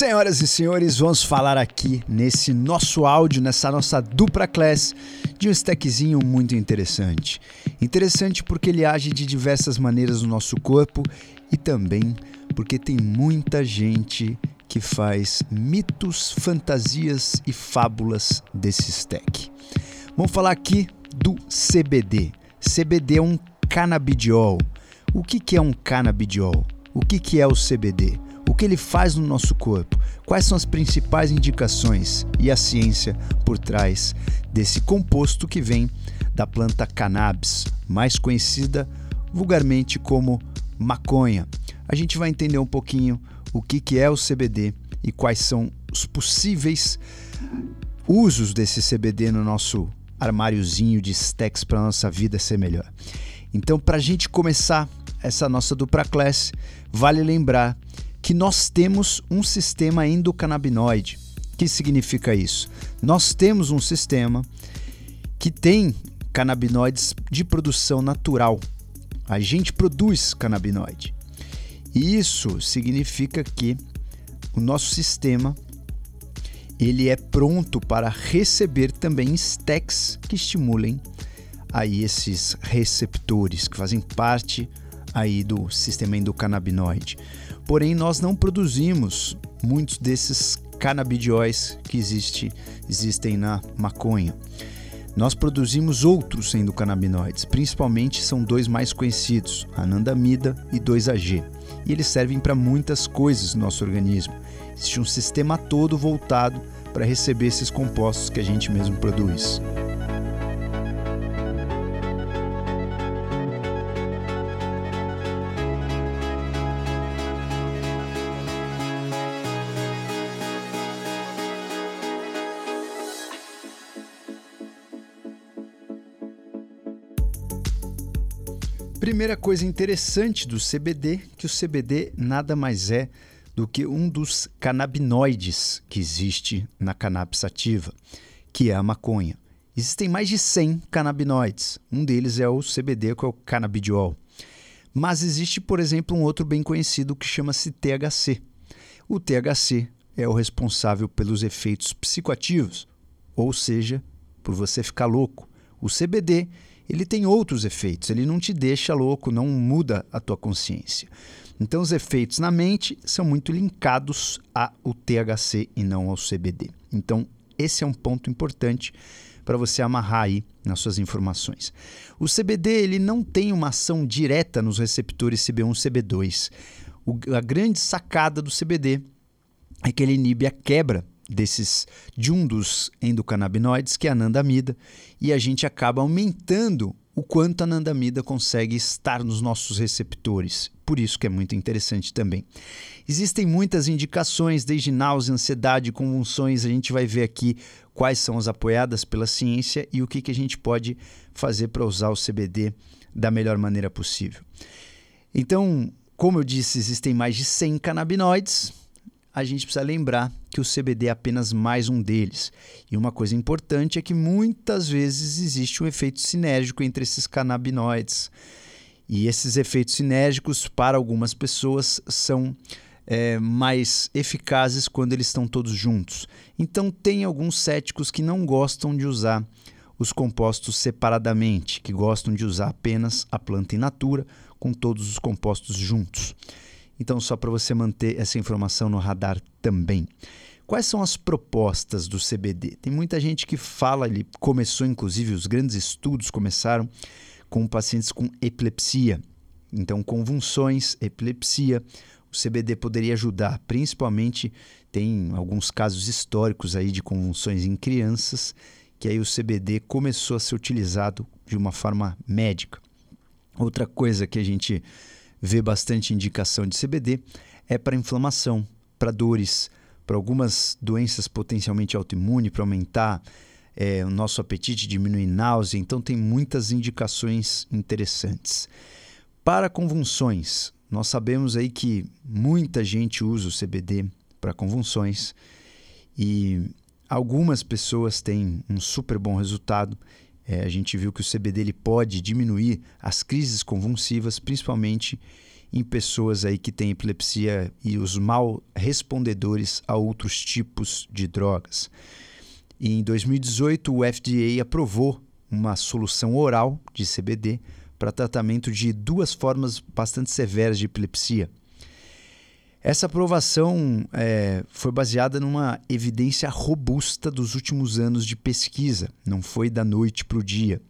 Senhoras e senhores, vamos falar aqui nesse nosso áudio, nessa nossa dupla class, de um stackzinho muito interessante. Interessante porque ele age de diversas maneiras no nosso corpo e também porque tem muita gente que faz mitos, fantasias e fábulas desse stack. Vamos falar aqui do CBD. CBD é um canabidiol. O que, que é um canabidiol? O que, que é o CBD? O que ele faz no nosso corpo? Quais são as principais indicações e a ciência por trás desse composto que vem da planta cannabis, mais conhecida vulgarmente como maconha? A gente vai entender um pouquinho o que, que é o CBD e quais são os possíveis usos desse CBD no nosso armáriozinho de stacks para nossa vida ser melhor. Então, para a gente começar essa nossa dupla classe, vale lembrar que nós temos um sistema endocannabinoide. O que significa isso? Nós temos um sistema que tem canabinoides de produção natural. A gente produz canabinoide. E isso significa que o nosso sistema ele é pronto para receber também stacks que estimulem aí esses receptores que fazem parte aí do sistema endocannabinoide. Porém, nós não produzimos muitos desses canabidióis que existe, existem na maconha. Nós produzimos outros endocannabinoides, principalmente são dois mais conhecidos, anandamida e 2-AG. E eles servem para muitas coisas no nosso organismo. Existe um sistema todo voltado para receber esses compostos que a gente mesmo produz. Primeira coisa interessante do CBD, que o CBD nada mais é do que um dos canabinoides que existe na cannabis que é a maconha. Existem mais de 100 canabinoides. Um deles é o CBD, que é o canabidiol. Mas existe, por exemplo, um outro bem conhecido que chama-se THC. O THC é o responsável pelos efeitos psicoativos, ou seja, por você ficar louco. O CBD ele tem outros efeitos, ele não te deixa louco, não muda a tua consciência. Então, os efeitos na mente são muito linkados ao THC e não ao CBD. Então, esse é um ponto importante para você amarrar aí nas suas informações. O CBD ele não tem uma ação direta nos receptores CB1 e CB2. O, a grande sacada do CBD é que ele inibe a quebra desses de um dos endocannabinoides, que é a anandamida, e a gente acaba aumentando o quanto a anandamida consegue estar nos nossos receptores. Por isso que é muito interessante também. Existem muitas indicações, desde náusea, ansiedade, convulsões. A gente vai ver aqui quais são as apoiadas pela ciência e o que, que a gente pode fazer para usar o CBD da melhor maneira possível. Então, como eu disse, existem mais de 100 canabinoides, a gente precisa lembrar que o CBD é apenas mais um deles. E uma coisa importante é que muitas vezes existe um efeito sinérgico entre esses canabinoides. E esses efeitos sinérgicos, para algumas pessoas, são é, mais eficazes quando eles estão todos juntos. Então, tem alguns céticos que não gostam de usar os compostos separadamente, que gostam de usar apenas a planta in natura com todos os compostos juntos. Então, só para você manter essa informação no radar também. Quais são as propostas do CBD? Tem muita gente que fala, ele começou inclusive, os grandes estudos começaram com pacientes com epilepsia. Então, convulsões, epilepsia, o CBD poderia ajudar, principalmente tem alguns casos históricos aí de convulsões em crianças, que aí o CBD começou a ser utilizado de uma forma médica. Outra coisa que a gente vê bastante indicação de CBD é para inflamação, para dores, para algumas doenças potencialmente autoimunes, para aumentar é, o nosso apetite, diminuir náusea. Então, tem muitas indicações interessantes. Para convulsões, nós sabemos aí que muita gente usa o CBD para convulsões e algumas pessoas têm um super bom resultado é, a gente viu que o CBD ele pode diminuir as crises convulsivas, principalmente em pessoas aí que têm epilepsia e os mal respondedores a outros tipos de drogas. Em 2018, o FDA aprovou uma solução oral de CBD para tratamento de duas formas bastante severas de epilepsia. Essa aprovação é, foi baseada numa evidência robusta dos últimos anos de pesquisa, não foi da noite para o dia.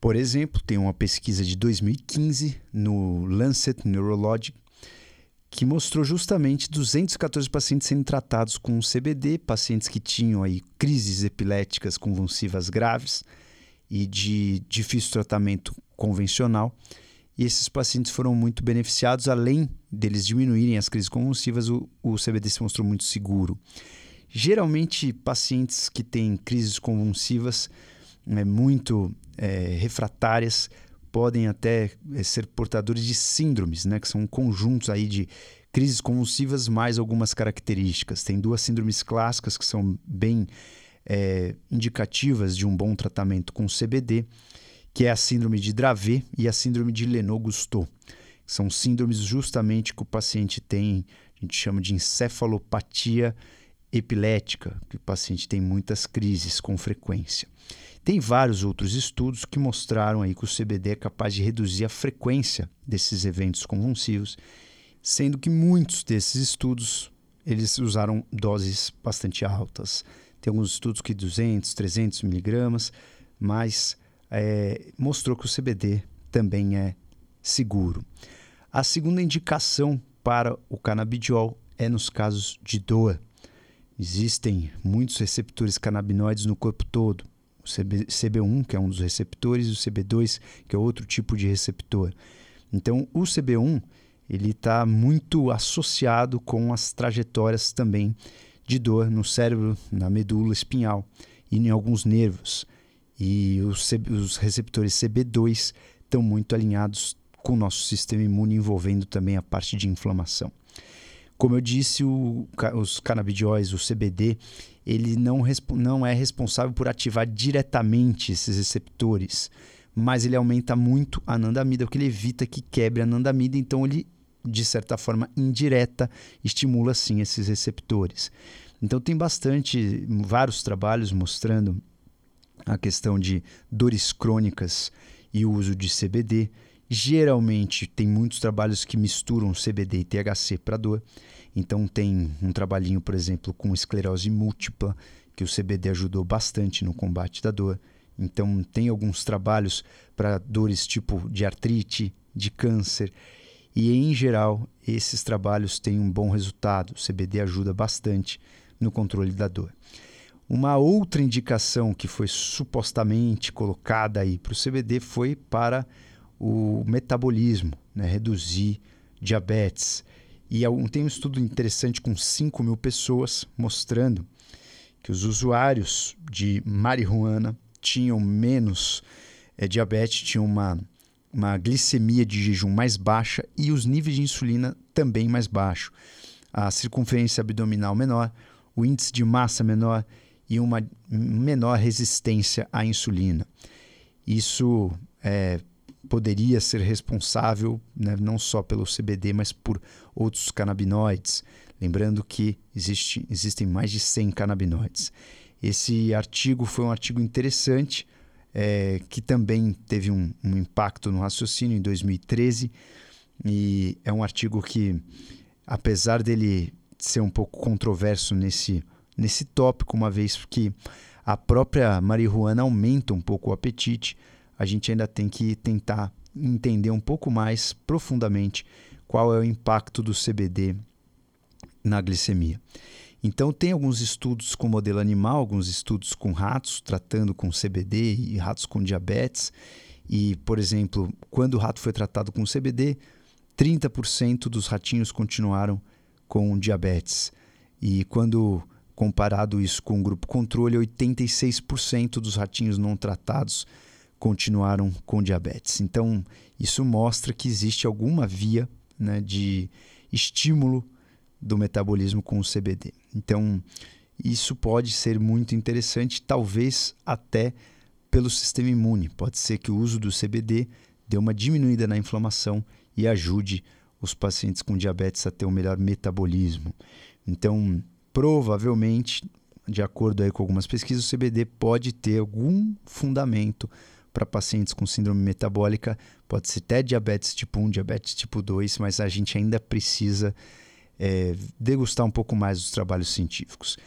Por exemplo, tem uma pesquisa de 2015 no Lancet Neurology que mostrou justamente 214 pacientes sendo tratados com CBD, pacientes que tinham aí crises epiléticas convulsivas graves e de difícil tratamento convencional. E esses pacientes foram muito beneficiados, além deles diminuírem as crises convulsivas, o, o CBD se mostrou muito seguro. Geralmente, pacientes que têm crises convulsivas é, muito é, refratárias podem até é, ser portadores de síndromes, né, que são conjuntos aí de crises convulsivas mais algumas características. Tem duas síndromes clássicas que são bem é, indicativas de um bom tratamento com CBD, que é a síndrome de Dravet e a síndrome de Lennox-Gastaut. São síndromes justamente que o paciente tem, a gente chama de encefalopatia epilética, que o paciente tem muitas crises com frequência. Tem vários outros estudos que mostraram aí que o CBD é capaz de reduzir a frequência desses eventos convulsivos, sendo que muitos desses estudos eles usaram doses bastante altas. Tem alguns estudos que 200, 300 miligramas, mas é, mostrou que o CBD também é seguro. A segunda indicação para o canabidiol é nos casos de dor. Existem muitos receptores canabinoides no corpo todo o CB, CB1, que é um dos receptores, e o CB2, que é outro tipo de receptor. Então, o CB1 ele está muito associado com as trajetórias também de dor no cérebro, na medula espinhal e em alguns nervos. E os, os receptores CB2 estão muito alinhados com o nosso sistema imune, envolvendo também a parte de inflamação. Como eu disse, o, os canabidióis, o CBD, ele não, não é responsável por ativar diretamente esses receptores, mas ele aumenta muito a anandamida, porque ele evita que quebre a anandamida, então ele, de certa forma indireta, estimula sim esses receptores. Então tem bastante, vários trabalhos mostrando a questão de dores crônicas e o uso de CBD. Geralmente tem muitos trabalhos que misturam CBD e THC para dor. Então tem um trabalhinho, por exemplo, com esclerose múltipla, que o CBD ajudou bastante no combate da dor. Então tem alguns trabalhos para dores tipo de artrite, de câncer. E em geral, esses trabalhos têm um bom resultado. O CBD ajuda bastante no controle da dor. Uma outra indicação que foi supostamente colocada aí para o CBD foi para o metabolismo, né? reduzir diabetes. E tem um estudo interessante com 5 mil pessoas mostrando que os usuários de marihuana tinham menos é, diabetes, tinham uma, uma glicemia de jejum mais baixa e os níveis de insulina também mais baixos. A circunferência abdominal menor, o índice de massa menor e uma menor resistência à insulina. Isso é, poderia ser responsável né, não só pelo CBD, mas por outros canabinoides. Lembrando que existe, existem mais de 100 canabinoides. Esse artigo foi um artigo interessante, é, que também teve um, um impacto no raciocínio em 2013. E é um artigo que, apesar dele ser um pouco controverso nesse, nesse tópico, uma vez que a própria marihuana aumenta um pouco o apetite, a gente ainda tem que tentar entender um pouco mais profundamente qual é o impacto do CBD na glicemia. Então, tem alguns estudos com modelo animal, alguns estudos com ratos, tratando com CBD e ratos com diabetes. E, por exemplo, quando o rato foi tratado com CBD, 30% dos ratinhos continuaram com diabetes. E quando comparado isso com o grupo controle, 86% dos ratinhos não tratados continuaram com diabetes. Então, isso mostra que existe alguma via né, de estímulo do metabolismo com o CBD. Então, isso pode ser muito interessante, talvez até pelo sistema imune. Pode ser que o uso do CBD dê uma diminuída na inflamação e ajude os pacientes com diabetes a ter um melhor metabolismo. Então, provavelmente, de acordo aí com algumas pesquisas, o CBD pode ter algum fundamento para pacientes com síndrome metabólica, pode ser até diabetes tipo 1, diabetes tipo 2, mas a gente ainda precisa é, degustar um pouco mais dos trabalhos científicos.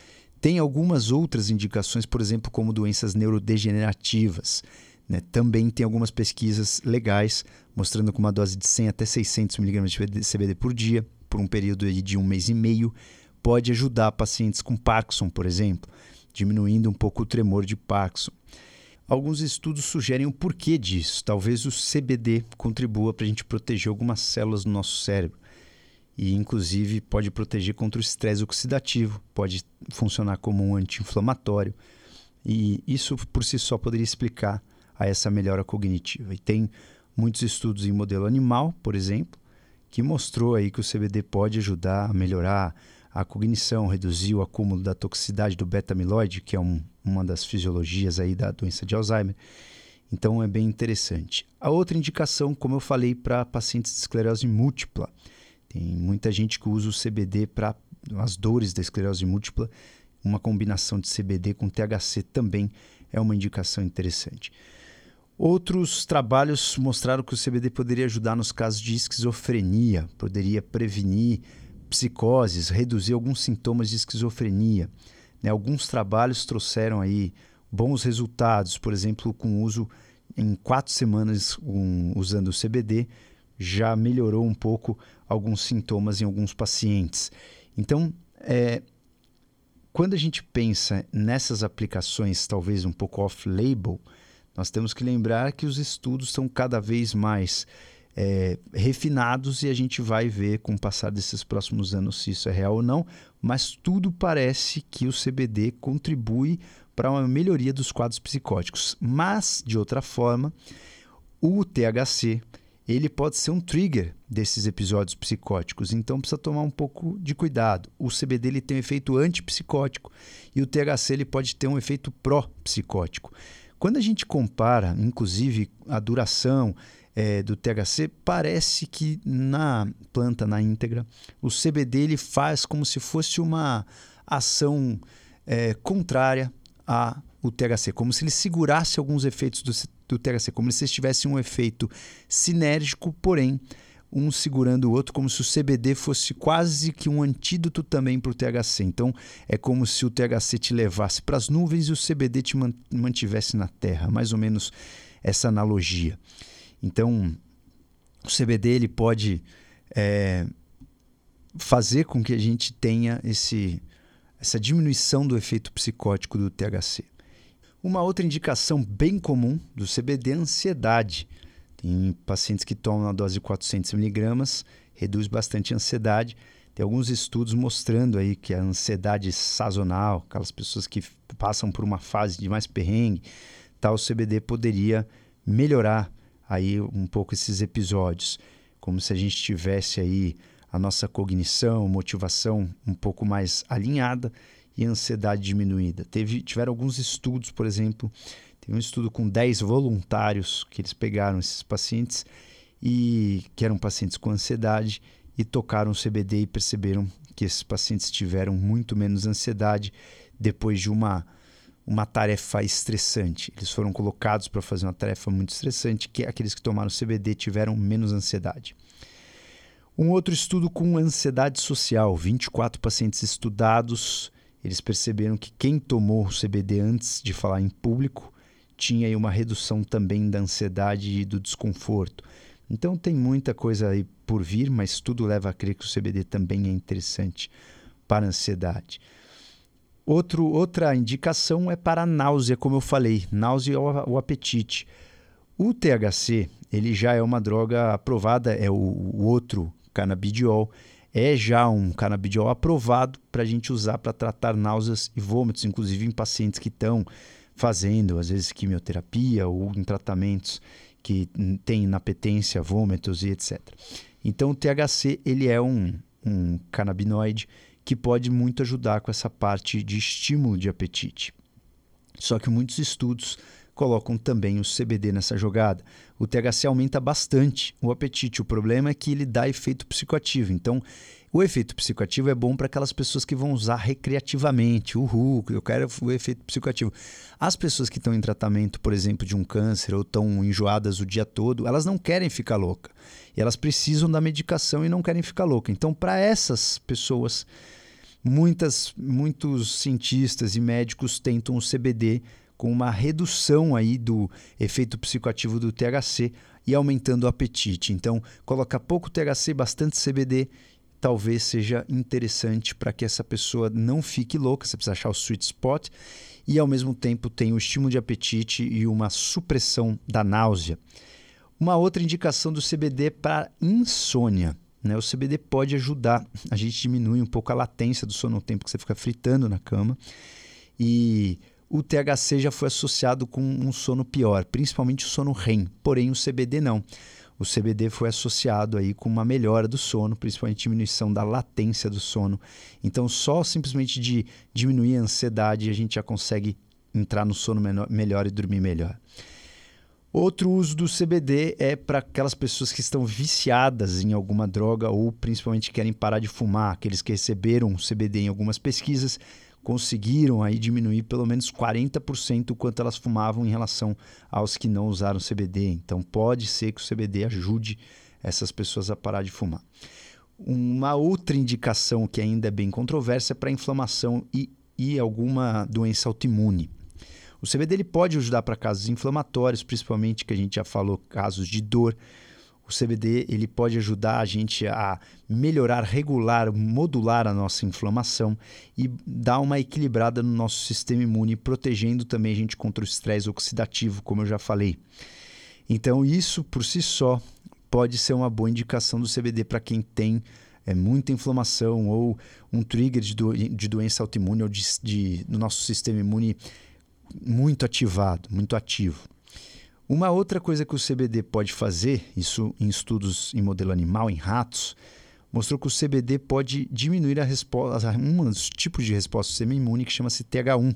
Tem algumas outras indicações, por exemplo, como doenças neurodegenerativas. Né? Também tem algumas pesquisas legais mostrando que uma dose de 100 até 600 mg de CBD por dia, por um período de um mês e meio, pode ajudar pacientes com Parkinson, por exemplo, diminuindo um pouco o tremor de Parkinson. Alguns estudos sugerem o porquê disso. Talvez o CBD contribua para a gente proteger algumas células do nosso cérebro. E, inclusive, pode proteger contra o estresse oxidativo, pode funcionar como um anti-inflamatório. E isso, por si só, poderia explicar a essa melhora cognitiva. E tem muitos estudos em modelo animal, por exemplo, que mostrou aí que o CBD pode ajudar a melhorar a cognição, reduzir o acúmulo da toxicidade do beta-amiloide, que é um, uma das fisiologias aí da doença de Alzheimer. Então é bem interessante. A outra indicação, como eu falei, para pacientes de esclerose múltipla. Tem muita gente que usa o CBD para as dores da esclerose múltipla. Uma combinação de CBD com THC também é uma indicação interessante. Outros trabalhos mostraram que o CBD poderia ajudar nos casos de esquizofrenia, poderia prevenir psicoses, reduzir alguns sintomas de esquizofrenia. Né? Alguns trabalhos trouxeram aí bons resultados, por exemplo, com uso em quatro semanas um, usando o CBD, já melhorou um pouco alguns sintomas em alguns pacientes. Então, é, quando a gente pensa nessas aplicações, talvez um pouco off-label, nós temos que lembrar que os estudos estão cada vez mais é, refinados e a gente vai ver com o passar desses próximos anos se isso é real ou não, mas tudo parece que o CBD contribui para uma melhoria dos quadros psicóticos. Mas, de outra forma, o THC ele pode ser um trigger desses episódios psicóticos, então precisa tomar um pouco de cuidado. O CBD ele tem um efeito antipsicótico e o THC ele pode ter um efeito pró-psicótico. Quando a gente compara, inclusive, a duração é, do THC, parece que na planta, na íntegra, o CBD ele faz como se fosse uma ação é, contrária ao THC, como se ele segurasse alguns efeitos do, do THC, como se tivesse um efeito sinérgico, porém um segurando o outro, como se o CBD fosse quase que um antídoto também para o THC. Então, é como se o THC te levasse para as nuvens e o CBD te mantivesse na terra, mais ou menos essa analogia. Então, o CBD ele pode é, fazer com que a gente tenha esse, essa diminuição do efeito psicótico do THC. Uma outra indicação bem comum do CBD é a ansiedade. Tem pacientes que tomam a dose de 400 miligramas, reduz bastante a ansiedade. Tem alguns estudos mostrando aí que a ansiedade sazonal, aquelas pessoas que passam por uma fase de mais perrengue, tal, CBD poderia melhorar aí um pouco esses episódios, como se a gente tivesse aí a nossa cognição, motivação um pouco mais alinhada e ansiedade diminuída. Teve, tiveram alguns estudos, por exemplo, tem um estudo com 10 voluntários que eles pegaram esses pacientes e que eram pacientes com ansiedade e tocaram o CBD e perceberam que esses pacientes tiveram muito menos ansiedade depois de uma uma tarefa estressante. Eles foram colocados para fazer uma tarefa muito estressante, que aqueles que tomaram CBD tiveram menos ansiedade. Um outro estudo com ansiedade social, 24 pacientes estudados, eles perceberam que quem tomou o CBD antes de falar em público tinha uma redução também da ansiedade e do desconforto. Então tem muita coisa aí por vir, mas tudo leva a crer que o CBD também é interessante para a ansiedade. Outro, outra indicação é para náusea, como eu falei, náusea ou, ou apetite. O THC, ele já é uma droga aprovada, é o, o outro canabidiol, é já um canabidiol aprovado para a gente usar para tratar náuseas e vômitos, inclusive em pacientes que estão fazendo, às vezes, quimioterapia ou em tratamentos que têm inapetência, vômitos e etc. Então, o THC ele é um, um canabinoide que pode muito ajudar com essa parte de estímulo de apetite. Só que muitos estudos colocam também o CBD nessa jogada. O THC aumenta bastante o apetite. O problema é que ele dá efeito psicoativo. Então, o efeito psicoativo é bom para aquelas pessoas que vão usar recreativamente. Uhul, eu quero o efeito psicoativo. As pessoas que estão em tratamento, por exemplo, de um câncer ou estão enjoadas o dia todo, elas não querem ficar louca. E elas precisam da medicação e não querem ficar louca. Então, para essas pessoas, muitas, muitos cientistas e médicos tentam o CBD com uma redução aí do efeito psicoativo do THC e aumentando o apetite. Então, coloca pouco THC, bastante CBD, talvez seja interessante para que essa pessoa não fique louca, você precisa achar o sweet spot e ao mesmo tempo tem o estímulo de apetite e uma supressão da náusea. Uma outra indicação do CBD para insônia. Né? O CBD pode ajudar, a gente diminui um pouco a latência do sono no tempo que você fica fritando na cama. E o THC já foi associado com um sono pior, principalmente o sono REM, porém o CBD não. O CBD foi associado aí com uma melhora do sono, principalmente diminuição da latência do sono. Então, só simplesmente de diminuir a ansiedade, a gente já consegue entrar no sono melhor e dormir melhor. Outro uso do CBD é para aquelas pessoas que estão viciadas em alguma droga ou principalmente querem parar de fumar, aqueles que receberam CBD em algumas pesquisas conseguiram aí diminuir pelo menos 40% o quanto elas fumavam em relação aos que não usaram CBD. Então pode ser que o CBD ajude essas pessoas a parar de fumar. Uma outra indicação que ainda é bem controversa é para inflamação e, e alguma doença autoimune. O CBD ele pode ajudar para casos inflamatórios, principalmente que a gente já falou, casos de dor, o CBD ele pode ajudar a gente a melhorar, regular, modular a nossa inflamação e dar uma equilibrada no nosso sistema imune, protegendo também a gente contra o estresse oxidativo, como eu já falei. Então, isso por si só pode ser uma boa indicação do CBD para quem tem é, muita inflamação ou um trigger de, do, de doença autoimune ou de, de, do nosso sistema imune muito ativado, muito ativo. Uma outra coisa que o CBD pode fazer, isso em estudos em modelo animal, em ratos, mostrou que o CBD pode diminuir a resposta, um dos tipos de resposta do sistema imune que chama-se TH1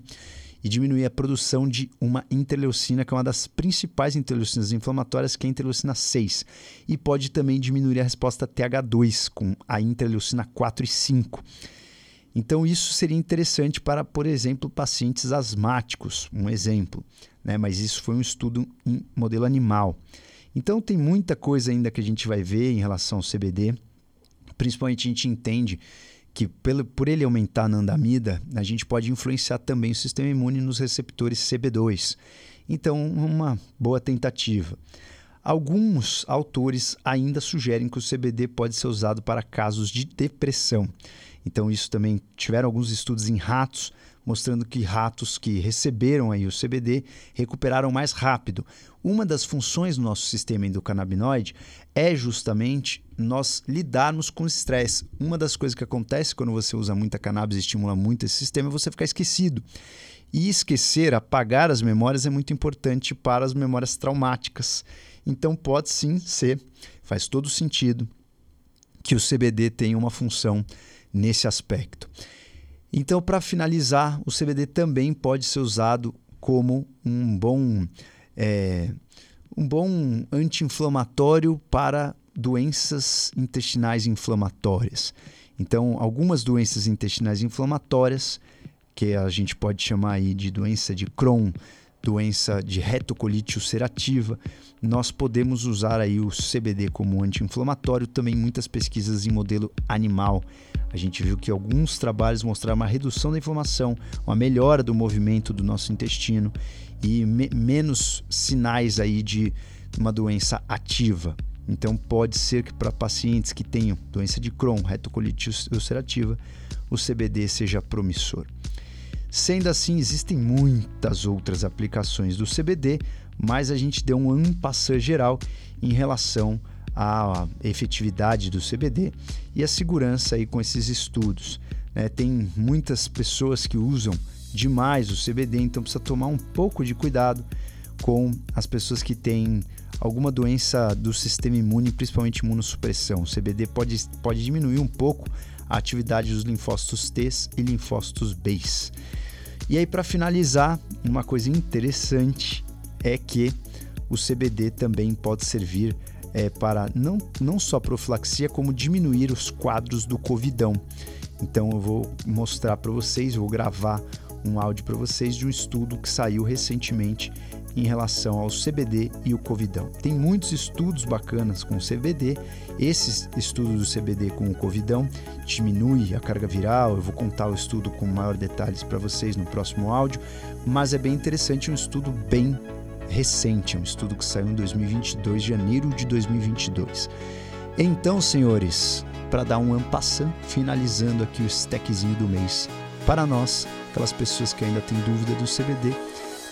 e diminuir a produção de uma interleucina, que é uma das principais interleucinas inflamatórias, que é a interleucina 6. E pode também diminuir a resposta TH2 com a interleucina 4 e 5. Então, isso seria interessante para, por exemplo, pacientes asmáticos, um exemplo né? mas isso foi um estudo em modelo animal. Então tem muita coisa ainda que a gente vai ver em relação ao CBD. Principalmente a gente entende que pelo, por ele aumentar na andamida, a gente pode influenciar também o sistema imune nos receptores CB2. Então, uma boa tentativa. Alguns autores ainda sugerem que o CBD pode ser usado para casos de depressão. Então, isso também tiveram alguns estudos em ratos mostrando que ratos que receberam aí o CBD recuperaram mais rápido. Uma das funções do nosso sistema endocannabinoide é justamente nós lidarmos com o estresse. Uma das coisas que acontece quando você usa muita cannabis e estimula muito esse sistema é você ficar esquecido. E esquecer, apagar as memórias é muito importante para as memórias traumáticas. Então pode sim ser, faz todo sentido que o CBD tenha uma função nesse aspecto. Então, para finalizar, o CBD também pode ser usado como um bom, é, um bom anti-inflamatório para doenças intestinais inflamatórias. Então, algumas doenças intestinais inflamatórias, que a gente pode chamar aí de doença de Crohn, doença de retocolite ulcerativa, nós podemos usar aí o CBD como anti-inflamatório, também muitas pesquisas em modelo animal. A gente viu que alguns trabalhos mostraram uma redução da inflamação, uma melhora do movimento do nosso intestino e me menos sinais aí de uma doença ativa. Então pode ser que para pacientes que tenham doença de Crohn, retocolite ulcerativa, o CBD seja promissor. Sendo assim, existem muitas outras aplicações do CBD, mas a gente deu um ampassã geral em relação à efetividade do CBD e a segurança aí com esses estudos. É, tem muitas pessoas que usam demais o CBD, então precisa tomar um pouco de cuidado com as pessoas que têm alguma doença do sistema imune, principalmente imunossupressão. O CBD pode, pode diminuir um pouco a atividade dos linfócitos T e linfócitos B. E aí, para finalizar, uma coisa interessante é que o CBD também pode servir é, para não, não só profilaxia, como diminuir os quadros do covidão. Então eu vou mostrar para vocês, vou gravar um áudio para vocês de um estudo que saiu recentemente em relação ao CBD e o covidão. Tem muitos estudos bacanas com o CBD. Esse estudo do CBD com o covidão diminui a carga viral. Eu vou contar o estudo com maior detalhes para vocês no próximo áudio, mas é bem interessante, um estudo bem recente, um estudo que saiu em 2022, janeiro de 2022. Então, senhores, para dar um ampassant, finalizando aqui o stackzinho do mês. Para nós, aquelas pessoas que ainda têm dúvida do CBD,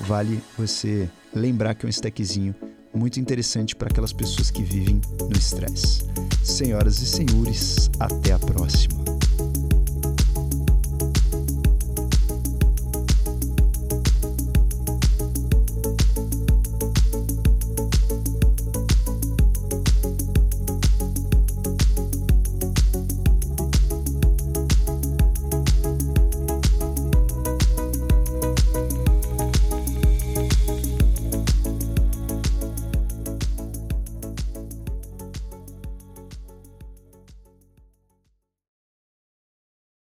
vale você lembrar que é um stackzinho muito interessante para aquelas pessoas que vivem no estresse. Senhoras e senhores, até a próxima.